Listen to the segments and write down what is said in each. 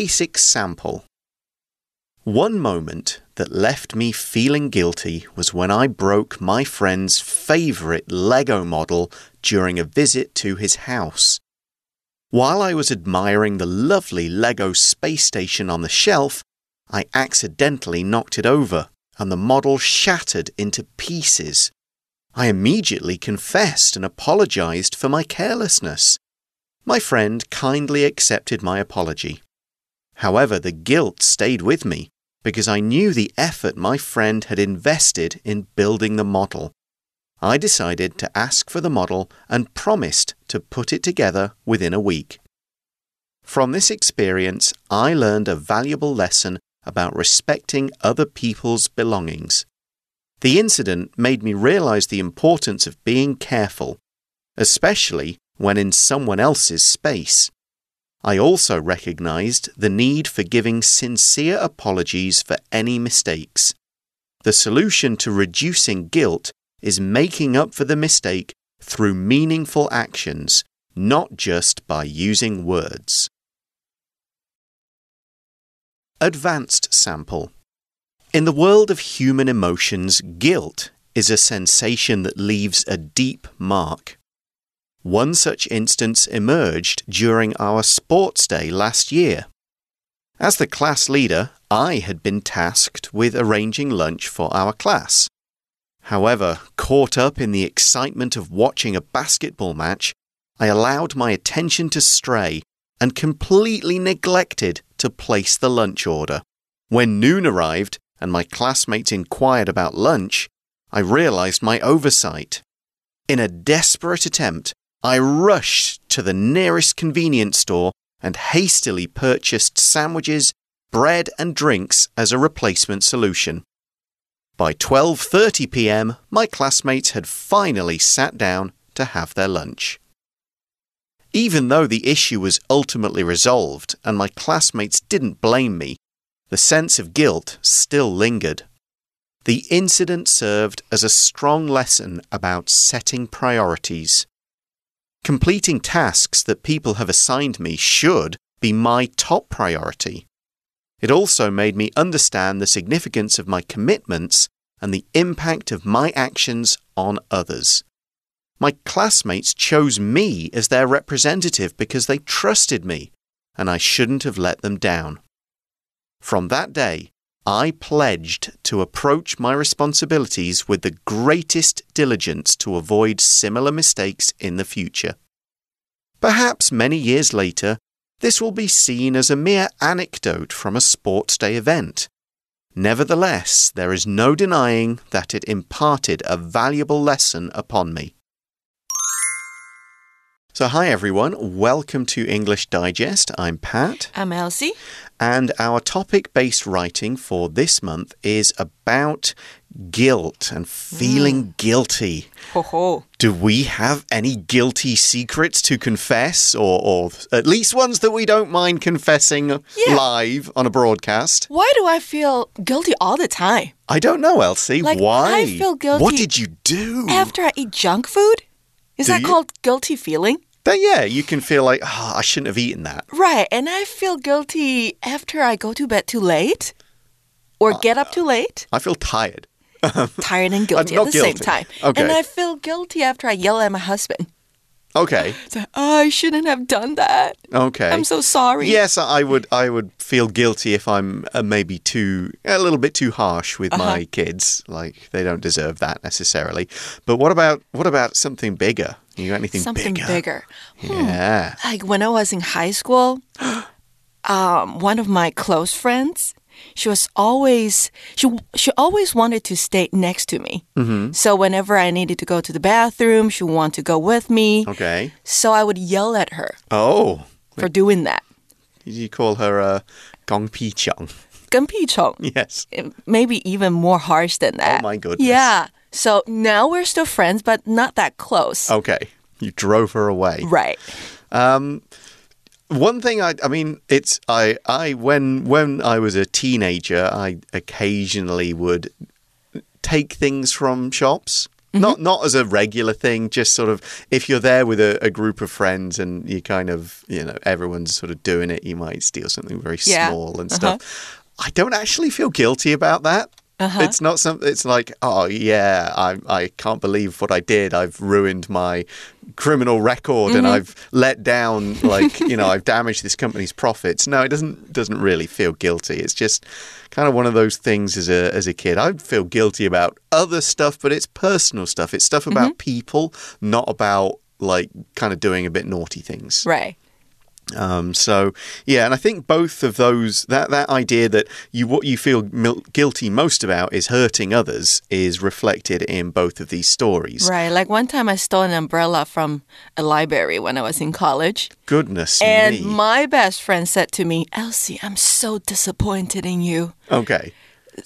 basic sample. One moment that left me feeling guilty was when I broke my friend's favourite Lego model during a visit to his house. While I was admiring the lovely Lego space station on the shelf, I accidentally knocked it over and the model shattered into pieces. I immediately confessed and apologized for my carelessness. My friend kindly accepted my apology. However, the guilt stayed with me because I knew the effort my friend had invested in building the model. I decided to ask for the model and promised to put it together within a week. From this experience, I learned a valuable lesson about respecting other people's belongings. The incident made me realize the importance of being careful, especially when in someone else's space. I also recognized the need for giving sincere apologies for any mistakes. The solution to reducing guilt is making up for the mistake through meaningful actions, not just by using words. Advanced sample. In the world of human emotions, guilt is a sensation that leaves a deep mark. One such instance emerged during our sports day last year. As the class leader, I had been tasked with arranging lunch for our class. However, caught up in the excitement of watching a basketball match, I allowed my attention to stray and completely neglected to place the lunch order. When noon arrived and my classmates inquired about lunch, I realized my oversight. In a desperate attempt, I rushed to the nearest convenience store and hastily purchased sandwiches, bread, and drinks as a replacement solution. By 12:30 p.m., my classmates had finally sat down to have their lunch. Even though the issue was ultimately resolved and my classmates didn't blame me, the sense of guilt still lingered. The incident served as a strong lesson about setting priorities. Completing tasks that people have assigned me should be my top priority. It also made me understand the significance of my commitments and the impact of my actions on others. My classmates chose me as their representative because they trusted me, and I shouldn't have let them down. From that day, I pledged to approach my responsibilities with the greatest diligence to avoid similar mistakes in the future. Perhaps many years later, this will be seen as a mere anecdote from a sports day event. Nevertheless, there is no denying that it imparted a valuable lesson upon me. So, hi everyone, welcome to English Digest. I'm Pat. I'm Elsie. And our topic based writing for this month is about guilt and feeling Mm. guilty. Ho ho. Do we have any guilty secrets to confess, or, or at least ones that we don't mind confessing Yeah. live on a broadcast? Why do I feel guilty all the time? I don't know, Elsie. Like, Why? I feel guilty What did you do? After I eat junk food? Is Do that you? called guilty feeling? Then, yeah, you can feel like, oh, I shouldn't have eaten that. Right. And I feel guilty after I go to bed too late or Uh, get up too late. I feel tired. Tired and guilty at the same time. Okay. And I feel guilty after I yell at my husband. Okay. Say, oh, I shouldn't have done that. Okay. I'm so sorry. Yes, I would. I would feel guilty if I'm uh, maybe too a little bit too harsh with Uh-huh. my kids. Like they don't deserve that necessarily. But what about what about something bigger? You got anything Something bigger? bigger. Hmm. Yeah. Like when I was in high school, um, one of my close friends, she was always she she always wanted to stay next to me. Mm -hmm. So whenever I needed to go to the bathroom, she wanted to go with me. Okay. So I would yell at her. Oh. For doing that. Did you call her uh, Gong Pi Chong? Yes. Maybe even more harsh than that. Oh my goodness. Yeah. So now we're still friends, but not that close. Okay. You drove her away. Right. Um, one thing I, I mean, it's I, I when when I was a teenager, I occasionally would take things from shops Not not as a regular thing, just sort of if you're there with a, a, group of friends and you kind of, you know, everyone's sort of doing it, you might steal something very yeah. small and uh-huh. stuff. Uh. I don't actually feel guilty about that. Uh -huh. It's not something. It's like, oh yeah, I I can't believe what I did. I've ruined my criminal record mm -hmm. and mm-hmm. I've let down like you know I've damaged this company's profits. No, it doesn't doesn't really feel guilty. It's just kind of one of those things as a as a kid. I feel guilty about other stuff, but it's personal stuff. It's stuff about mm -hmm. people, not about like kind of doing a bit naughty things. Right. Um, so yeah, and I think both of those that that idea that you what you feel guilty most about is hurting others is reflected in both of these stories. Right. Like one time I stole an umbrella from a library when I was in college. Goodness and me. my best friend said to me, "Elsie, I'm so disappointed in you." Okay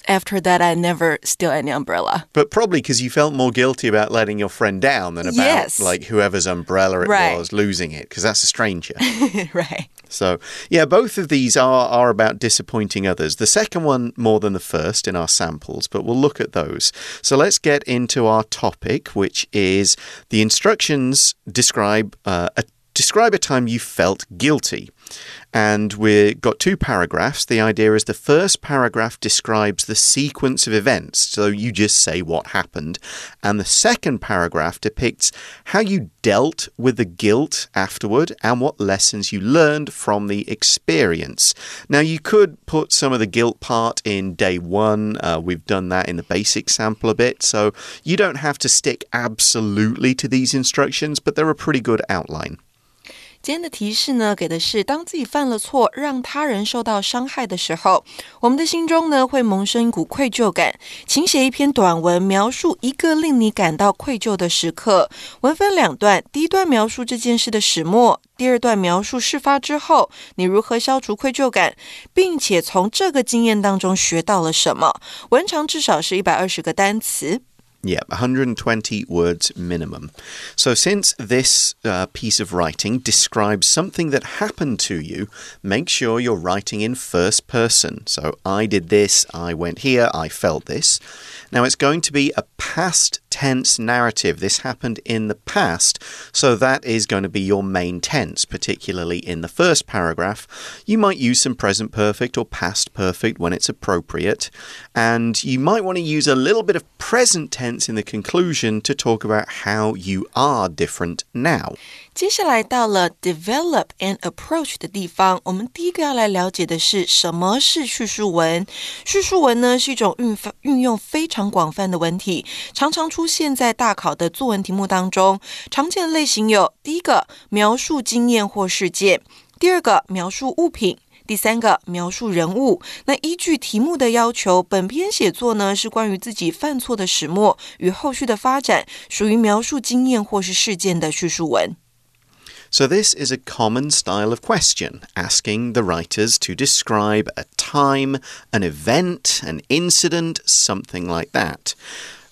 after that, I never steal any umbrella. But probably because you felt more guilty about letting your friend down than about yes. like whoever's umbrella it right. was losing it, because that's a stranger. right. So, yeah, both of these are, are about disappointing others. The second one more than the first in our samples, but we'll look at those. So, let's get into our topic, which is the instructions describe uh, a describe a time you felt guilty. And we've got two paragraphs. The idea is the first paragraph describes the sequence of events, so you just say what happened. And the second paragraph depicts how you dealt with the guilt afterward and what lessons you learned from the experience. Now, you could put some of the guilt part in day one. Uh, we've done that in the basic sample a bit, so you don't have to stick absolutely to these instructions, but they're a pretty good outline. 今天的提示呢，给的是当自己犯了错，让他人受到伤害的时候，我们的心中呢会萌生一股愧疚感。请写一篇短文，描述一个令你感到愧疚的时刻。文分两段，第一段描述这件事的始末，第二段描述事发之后你如何消除愧疚感，并且从这个经验当中学到了什么。文长至少是一百二十个单词。Yeah, 120 words minimum. So, since this uh, piece of writing describes something that happened to you, make sure you're writing in first person. So, I did this, I went here, I felt this. Now, it's going to be a past tense narrative. This happened in the past, so that is going to be your main tense, particularly in the first paragraph. You might use some present perfect or past perfect when it's appropriate, and you might want to use a little bit of present tense in the conclusion to talk about how you are different now. 接下来到了 develop and approach 的地方，我们第一个要来了解的是什么是叙述文。叙述文呢是一种运运用非常广泛的文体，常常出现在大考的作文题目当中。常见的类型有：第一个描述经验或事件；第二个描述物品； 第三个描述人物。那依据题目的要求，本篇写作呢是关于自己犯错的始末与后续的发展，属于描述经验或是事件的叙述文。So, this is a common style of question, asking the writers to describe a time, an event, an incident, something like that.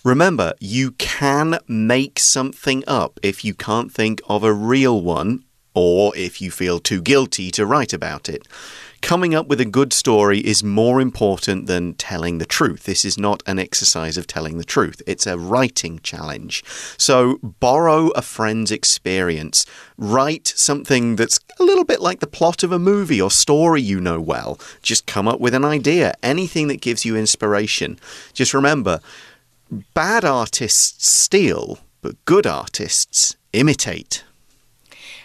Remember, you can make something up if you can't think of a real one or if you feel too guilty to write about it. Coming up with a good story is more important than telling the truth. This is not an exercise of telling the truth, it's a writing challenge. So, borrow a friend's experience. Write something that's a little bit like the plot of a movie or story you know well. Just come up with an idea, anything that gives you inspiration. Just remember bad artists steal, but good artists imitate.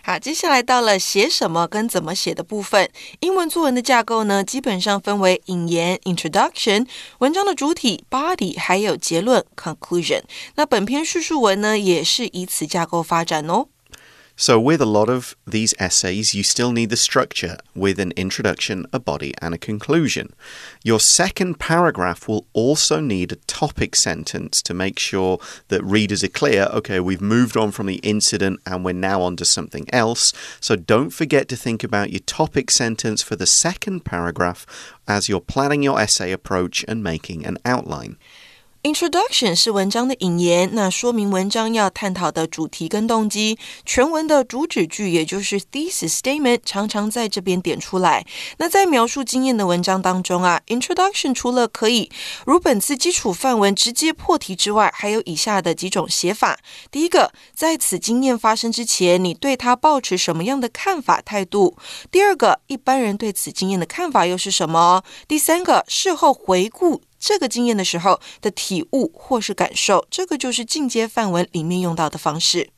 好，接下来到了写什么跟怎么写的部分。英文作文的架构呢，基本上分为引言 （introduction）、文章的主体 （body） 还有结论 （conclusion）。那本篇叙述文呢，也是以此架构发展哦。So, with a lot of these essays, you still need the structure with an introduction, a body, and a conclusion. Your second paragraph will also need a topic sentence to make sure that readers are clear okay, we've moved on from the incident and we're now on to something else. So, don't forget to think about your topic sentence for the second paragraph as you're planning your essay approach and making an outline. Introduction 是文章的引言，那说明文章要探讨的主题跟动机。全文的主旨句，也就是 thesis statement，常常在这边点出来。那在描述经验的文章当中啊，Introduction 除了可以如本次基础范文直接破题之外，还有以下的几种写法。第一个，在此经验发生之前，你对它抱持什么样的看法态度？第二个，一般人对此经验的看法又是什么？第三个，事后回顾。这个经验的时候的体悟或是感受，这个就是进阶范文里面用到的方式。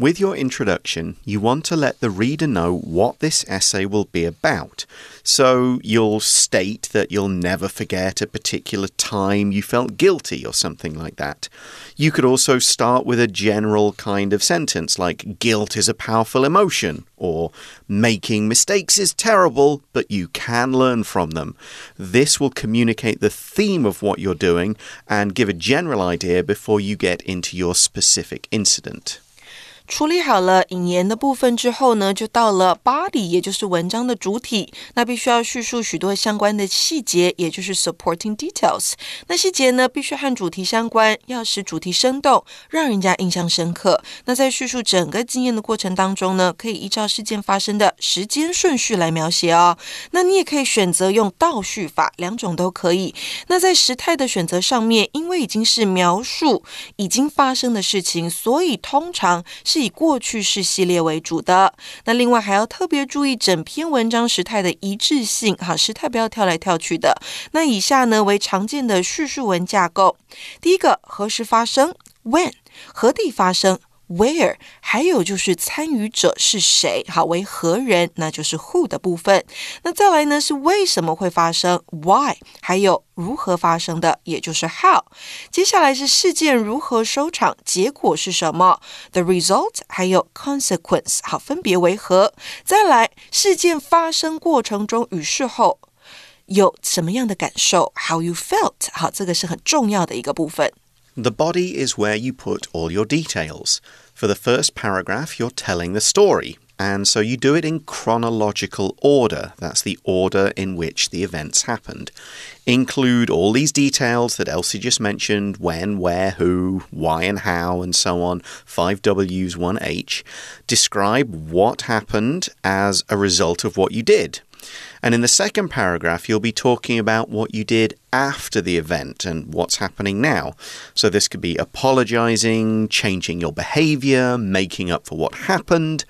With your introduction, you want to let the reader know what this essay will be about. So you'll state that you'll never forget a particular time you felt guilty or something like that. You could also start with a general kind of sentence like guilt is a powerful emotion or making mistakes is terrible, but you can learn from them. This will communicate the theme of what you're doing and give a general idea before you get into your specific incident. 处理好了引言的部分之后呢，就到了 body，也就是文章的主体。那必须要叙述许多相关的细节，也就是 supporting details。那细节呢，必须和主题相关，要使主题生动，让人家印象深刻。那在叙述整个经验的过程当中呢，可以依照事件发生的时间顺序来描写哦。那你也可以选择用倒叙法，两种都可以。那在时态的选择上面，因为已经是描述已经发生的事情，所以通常是。以过去式系列为主的，那另外还要特别注意整篇文章时态的一致性，哈，时态不要跳来跳去的。那以下呢为常见的叙述文架构：第一个，何时发生？When，何地发生？Where，还有就是参与者是谁？好，为何人？那就是 who 的部分。那再来呢是为什么会发生？Why，还有如何发生的？也就是 how。接下来是事件如何收场？结果是什么？The result，还有 consequence，好，分别为何？再来，事件发生过程中与事后有什么样的感受？How you felt？好，这个是很重要的一个部分。The body is where you put all your details. For the first paragraph, you're telling the story. And so you do it in chronological order. That's the order in which the events happened. Include all these details that Elsie just mentioned when, where, who, why, and how, and so on. Five W's, one H. Describe what happened as a result of what you did. And in the second paragraph, you'll be talking about what you did after the event and what's happening now. So this could be apologizing, changing your behavior, making up for what happened.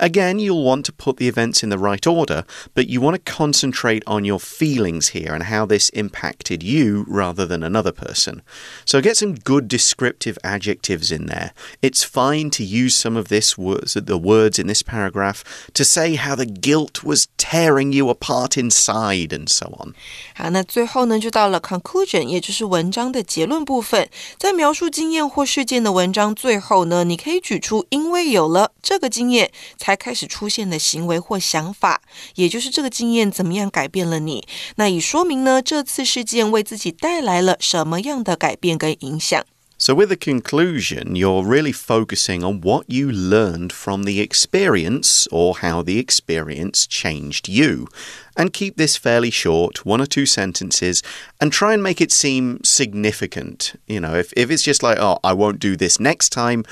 Again, you'll want to put the events in the right order, but you want to concentrate on your feelings here and how this impacted you rather than another person. So get some good descriptive adjectives in there. It's fine to use some of this words, the words in this paragraph to say how the guilt was tearing you apart inside and so on. 好，那最后呢，就到 到了 conclusion，也就是文章的结论部分。在描述经验或事件的文章最后呢，你可以举出因为有了这个经验才开始出现的行为或想法，也就是这个经验怎么样改变了你？那以说明呢这次事件为自己带来了什么样的改变跟影响。So, with the conclusion, you're really focusing on what you learned from the experience or how the experience changed you. And keep this fairly short, one or two sentences, and try and make it seem significant. You know, if, if it's just like, oh, I won't do this next time,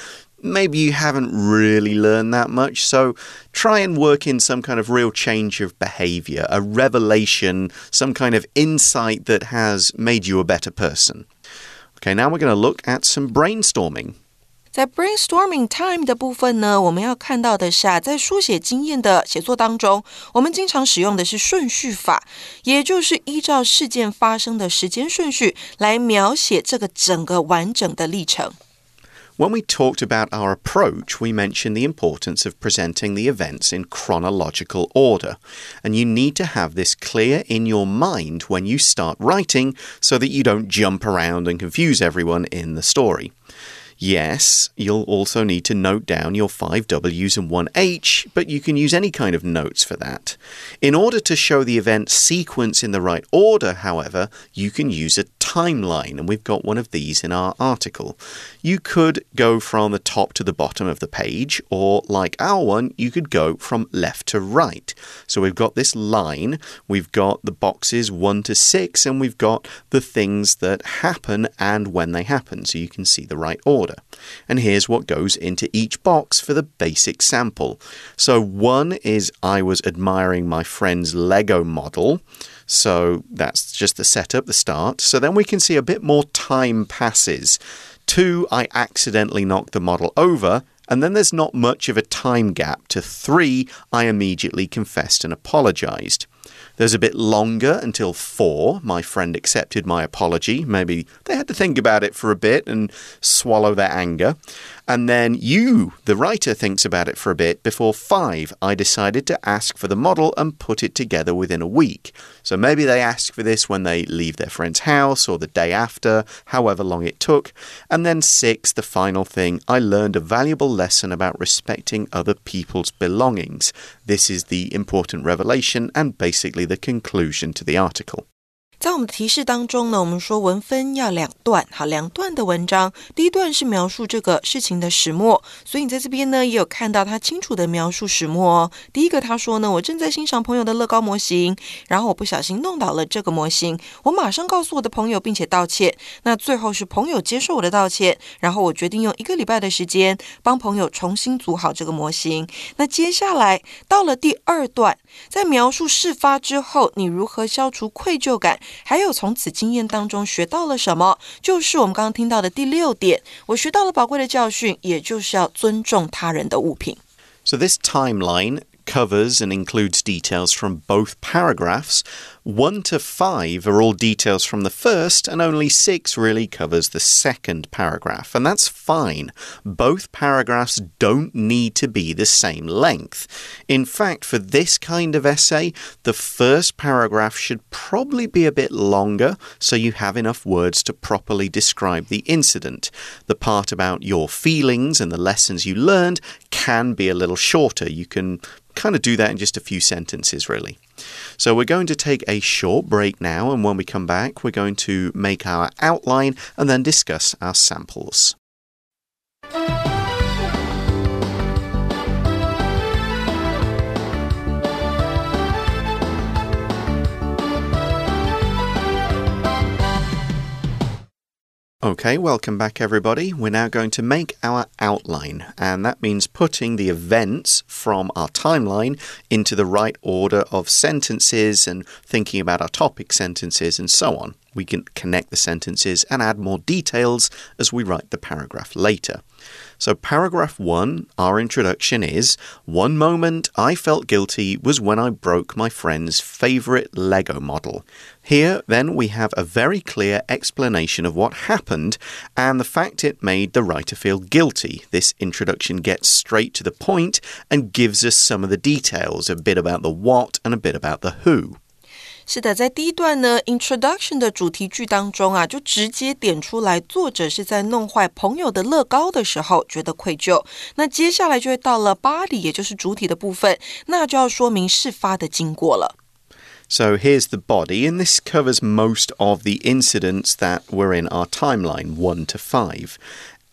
maybe you haven't really learned that much. So try and work in some kind of real change of behavior, a revelation, some kind of insight that has made you a better person. Okay, now we're going to look at some brainstorming. 在 brainstorming time 的部分呢，我们要看到的是啊，在书写经验的写作当中，我们经常使用的是顺序法，也就是依照事件发生的时间顺序来描写这个整个完整的历程。 When we talked about our approach, we mentioned the importance of presenting the events in chronological order. And you need to have this clear in your mind when you start writing so that you don't jump around and confuse everyone in the story. Yes, you'll also need to note down your five W's and one H, but you can use any kind of notes for that. In order to show the event sequence in the right order, however, you can use a timeline, and we've got one of these in our article. You could go from the top to the bottom of the page, or like our one, you could go from left to right. So we've got this line, we've got the boxes 1 to 6, and we've got the things that happen and when they happen, so you can see the right order. And here's what goes into each box for the basic sample. So, one is I was admiring my friend's Lego model. So that's just the setup, the start. So then we can see a bit more time passes. Two, I accidentally knocked the model over. And then there's not much of a time gap. To three, I immediately confessed and apologized. There's a bit longer until four. My friend accepted my apology. Maybe they had to think about it for a bit and swallow their anger. And then you, the writer, thinks about it for a bit. Before five, I decided to ask for the model and put it together within a week. So maybe they ask for this when they leave their friend's house or the day after, however long it took. And then six, the final thing, I learned a valuable lesson about respecting other people's belongings. This is the important revelation and basically the conclusion to the article. 在我们的提示当中呢，我们说文分要两段，好，两段的文章。第一段是描述这个事情的始末，所以你在这边呢也有看到他清楚的描述始末哦。第一个他说呢，我正在欣赏朋友的乐高模型，然后我不小心弄倒了这个模型，我马上告诉我的朋友并且道歉。那最后是朋友接受我的道歉，然后我决定用一个礼拜的时间帮朋友重新组好这个模型。那接下来到了第二段， 在描述事发之后，你如何消除愧疚感？还有从此经验当中学到了什么？就是我们刚刚听到的第六点，我学到了宝贵的教训，也就是要尊重他人的物品。So this timeline covers and includes details from both paragraphs. 1 to 5 are all details from the first, and only 6 really covers the second paragraph. And that's fine. Both paragraphs don't need to be the same length. In fact, for this kind of essay, the first paragraph should probably be a bit longer so you have enough words to properly describe the incident. The part about your feelings and the lessons you learned can be a little shorter. You can kind of do that in just a few sentences, really. So we're going to take a short break now, and when we come back, we're going to make our outline and then discuss our samples. Okay, welcome back, everybody. We're now going to make our outline, and that means putting the events from our timeline into the right order of sentences and thinking about our topic sentences and so on. We can connect the sentences and add more details as we write the paragraph later. So, paragraph one, our introduction is One moment I felt guilty was when I broke my friend's favorite Lego model. Here, then, we have a very clear explanation of what happened and the fact it made the writer feel guilty. This introduction gets straight to the point and gives us some of the details a bit about the what and a bit about the who. 是的，在第一段呢，introduction 的主题句当中啊，就直接点出来，作者是在弄坏朋友的乐高的时候觉得愧疚。那接下来就会到了 body，也就是主体的部分，那就要说明事发的经过了。So here's the body, and this covers most of the incidents that were in our timeline one to five.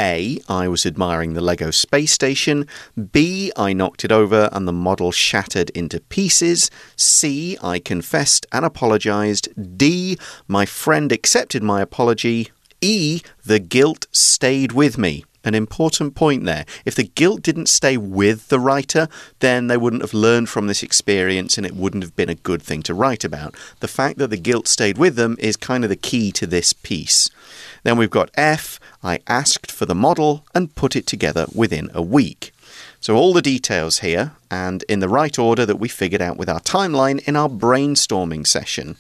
A, I was admiring the Lego space station. B, I knocked it over and the model shattered into pieces. C, I confessed and apologized. D, my friend accepted my apology. E, the guilt stayed with me an important point there. If the guilt didn't stay with the writer, then they wouldn't have learned from this experience and it wouldn't have been a good thing to write about. The fact that the guilt stayed with them is kind of the key to this piece. Then we've got F. I asked for the model and put it together within a week. So, all the details here and in the right order that we figured out with our timeline in our brainstorming session.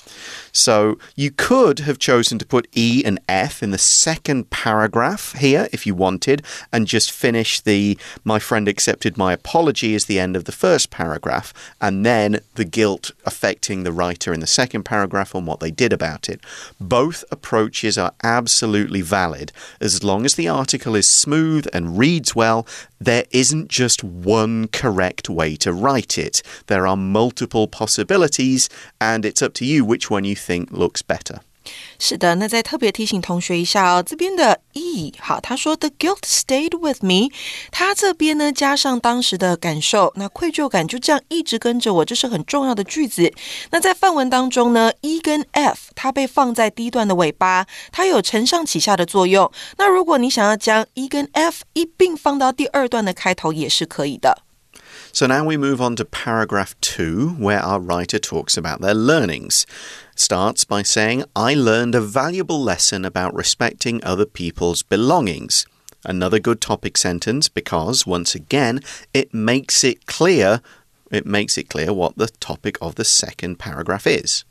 So you could have chosen to put E and F in the second paragraph here if you wanted, and just finish the my friend accepted my apology as the end of the first paragraph, and then the guilt affecting the writer in the second paragraph on what they did about it. Both approaches are absolutely valid as long as the article is smooth and reads well. There isn't just one correct way to write it. There are multiple possibilities, and it's up to you which one you think looks better. 是的，那再特别提醒同学一下哦，这边的 e 好，他说 the guilt stayed with me，他这边呢加上当时的感受，那愧疚感就这样一直跟着我，这是很重要的句子。那在范文当中呢，e 跟 f 它被放在第一段的尾巴，它有承上启下的作用。那如果你想要将 e 跟 f 一并放到第二段的开头，也是可以的。 So now we move on to paragraph two, where our writer talks about their learnings. Starts by saying, I learned a valuable lesson about respecting other people's belongings. Another good topic sentence because, once again, it makes it clear. It makes it clear what the topic of the second paragraph is.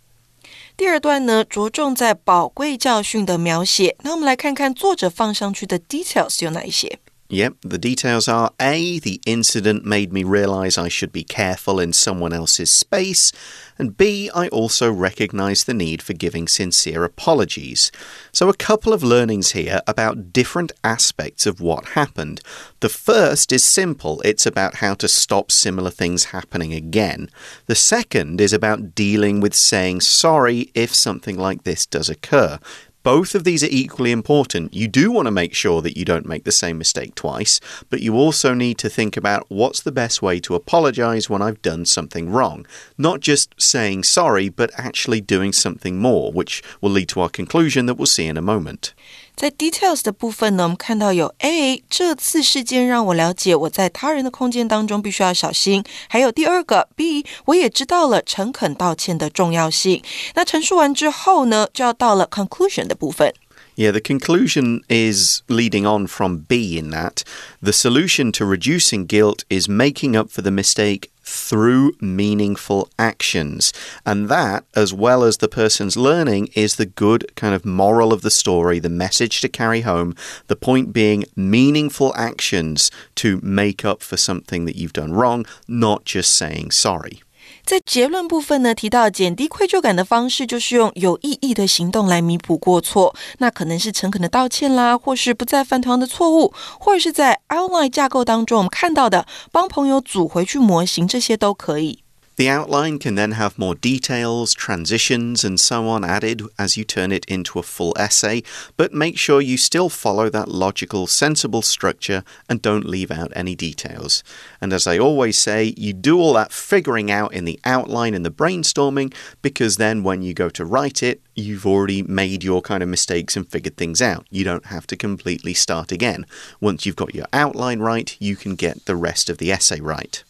第二段呢，着重在宝贵教训的描写。那我们来看看作者放上去的 details 有哪一些。 Yep, the details are A, the incident made me realize I should be careful in someone else's space, and B, I also recognize the need for giving sincere apologies. So, a couple of learnings here about different aspects of what happened. The first is simple it's about how to stop similar things happening again. The second is about dealing with saying sorry if something like this does occur. Both of these are equally important. You do want to make sure that you don't make the same mistake twice, but you also need to think about what's the best way to apologize when I've done something wrong. Not just saying sorry, but actually doing something more, which will lead to our conclusion that we'll see in a moment. 在 details 的部分呢，我们看到有 A 这次事件让我了解我在他人的空间当中必须要小心，还有第二个 B 我也知道了诚恳道歉的重要性。那陈述完之后呢，就要到了 conclusion 的部分。Yeah, the conclusion is leading on from B in that the solution to reducing guilt is making up for the mistake through meaningful actions. And that, as well as the person's learning, is the good kind of moral of the story, the message to carry home. The point being meaningful actions to make up for something that you've done wrong, not just saying sorry. 在结论部分呢，提到减低愧疚感的方式就是用有意义的行动来弥补过错。那可能是诚恳的道歉啦，或是不再犯同样的错误，或者是在 outline 架构当中我们看到的帮朋友组回去模型，这些都可以。The outline can then have more details, transitions, and so on added as you turn it into a full essay, but make sure you still follow that logical, sensible structure and don't leave out any details. And as I always say, you do all that figuring out in the outline and the brainstorming because then when you go to write it, you've already made your kind of mistakes and figured things out. You don't have to completely start again. Once you've got your outline right, you can get the rest of the essay right.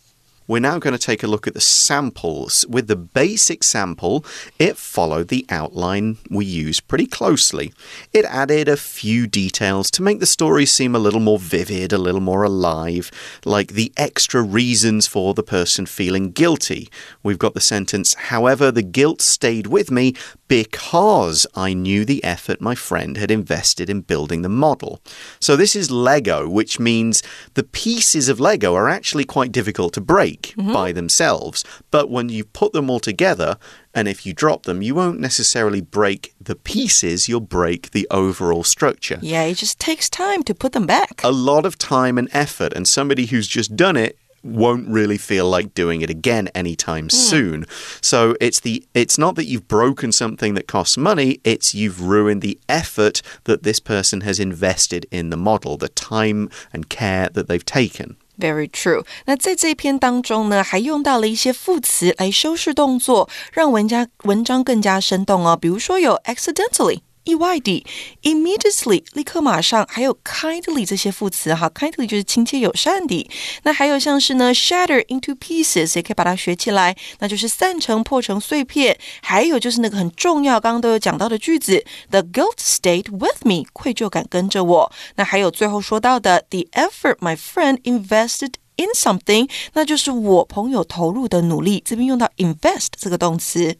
We're now going to take a look at the samples. With the basic sample, it followed the outline we used pretty closely. It added a few details to make the story seem a little more vivid, a little more alive, like the extra reasons for the person feeling guilty. We've got the sentence, however, the guilt stayed with me because I knew the effort my friend had invested in building the model. So this is Lego, which means the pieces of Lego are actually quite difficult to break mm -hmm. by themselves. But when you put them all together, and if you drop them, you won't necessarily break the pieces, you'll break the overall structure. Yeah, it just takes time to put them back. A lot of time and effort, and somebody who's just done it won't really feel like doing it again anytime mm. soon. So it's the it's not that you've broken something that costs money, it's you've ruined the effort that this person has invested in the model, the time and care that they've taken. Very true。那在这一篇当中呢，还用到了一些副词来修饰动作，让文家文章更加生动哦。比如说有 accidentally。 意外的，immediately 立刻马上，还有 kindly 这些副词哈，kindly 就是亲切友善的。那还有像是呢，shatter into pieces 也可以把它学起来，那就是散成、破成碎片。还有就是那个很重要，刚刚都有讲到的句子，the guilt stayed with me，愧疚感跟着我。那还有最后说到的，the effort my friend invested in something，那就是我朋友投入的努力。这边用到 invest 这个动词。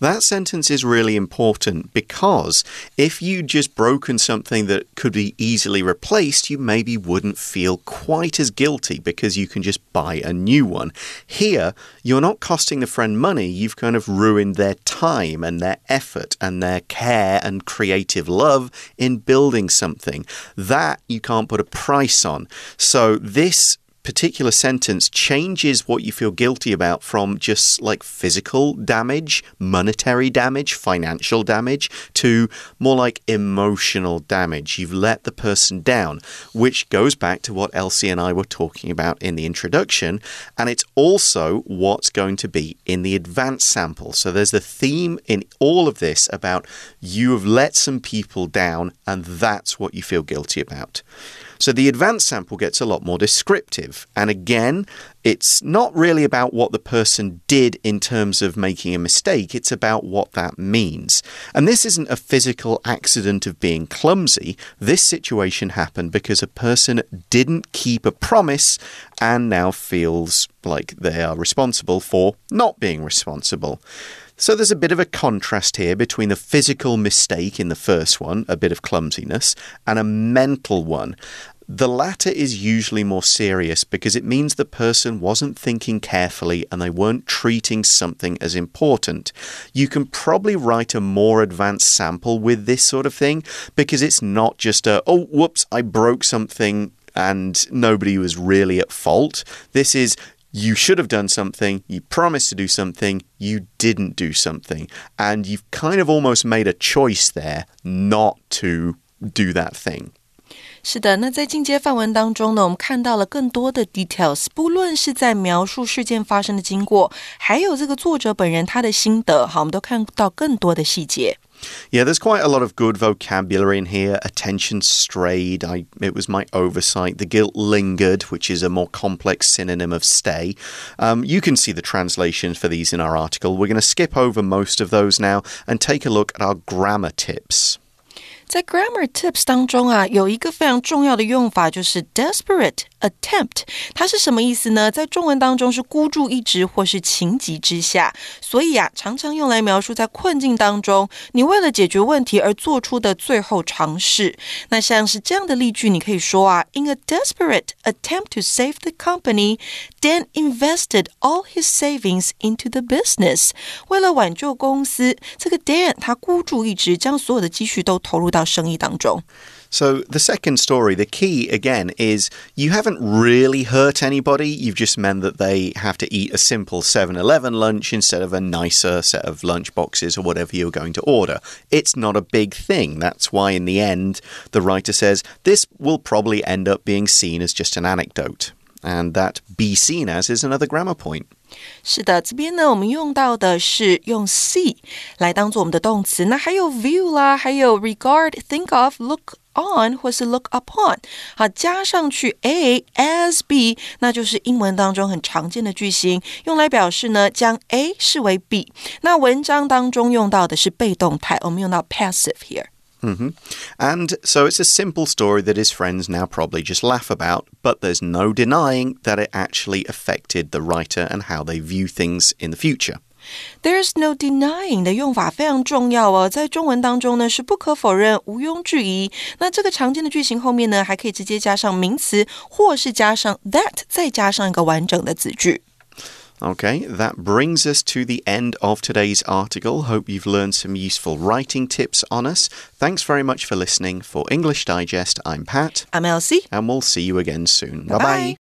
That sentence is really important because if you just broken something that could be easily replaced, you maybe wouldn't feel quite as guilty because you can just buy a new one. Here, you're not costing the friend money, you've kind of ruined their time and their effort and their care and creative love in building something. That you can't put a price on. So, this particular sentence changes what you feel guilty about from just like physical damage, monetary damage, financial damage, to more like emotional damage. You've let the person down, which goes back to what Elsie and I were talking about in the introduction. And it's also what's going to be in the advanced sample. So there's the theme in all of this about you have let some people down, and that's what you feel guilty about. So the advanced sample gets a lot more descriptive. And again, it's not really about what the person did in terms of making a mistake, it's about what that means. And this isn't a physical accident of being clumsy. This situation happened because a person didn't keep a promise and now feels like they are responsible for not being responsible. So there's a bit of a contrast here between the physical mistake in the first one, a bit of clumsiness, and a mental one. The latter is usually more serious because it means the person wasn't thinking carefully and they weren't treating something as important. You can probably write a more advanced sample with this sort of thing because it's not just a, oh, whoops, I broke something and nobody was really at fault. This is you should have done something, you promised to do something, you didn't do something. And you've kind of almost made a choice there not to do that thing. 是的，那在进阶范文当中呢，我们看到了更多的 details，不论是在描述事件发生的经过，还有这个作者本人他的心得，好，我们都看到更多的细节。 Yeah, there's quite a lot of good vocabulary in here. Attention strayed. I, it was my oversight. The guilt lingered, which is a more complex synonym of stay. Um, you can see the translations for these in our article. We're going to skip over most of those now and take a look at our grammar tips. 在 grammar tips 当中啊，有一个非常重要的用法，就是 desperate attempt。它是什么意思呢？在中文当中是孤注一掷或是情急之下，所以啊，常常用来描述在困境当中，你为了解决问题而做出的最后尝试。那像是这样的例句，你可以说啊，In a desperate attempt to save the company, Dan invested all his savings into the business。为了挽救公司，这个 Dan 他孤注一掷，将所有的积蓄都投入到。 到生意当中。So, the second story, the key again is you haven't really hurt anybody. You've just meant that they have to eat a simple 7 Eleven lunch instead of a nicer set of lunch boxes or whatever you're going to order. It's not a big thing. That's why, in the end, the writer says this will probably end up being seen as just an anecdote. And that be seen as is another grammar point. 是的，这边呢，我们用到的是用 see 来当做我们的动词，那还有 view 啦，还有 regard、think of、look on 或是 look upon，好，加上去 A as B，那就是英文当中很常见的句型，用来表示呢将 A 视为 B。那文章当中用到的是被动态，我们用到 passive here。Mm -hmm. And so it's a simple story that his friends now probably just laugh about, but there's no denying that it actually affected the writer and how they view things in the future. There's no denying 的用法非常重要哦，在中文当中呢是不可否认、毋庸置疑。那这个常见的句型后面呢，还可以直接加上名词，或是加上 that，再加上一个完整的子句。 Okay, that brings us to the end of today's article. Hope you've learned some useful writing tips on us. Thanks very much for listening. For English Digest, I'm Pat. I'm Elsie. And we'll see you again soon. Bye bye.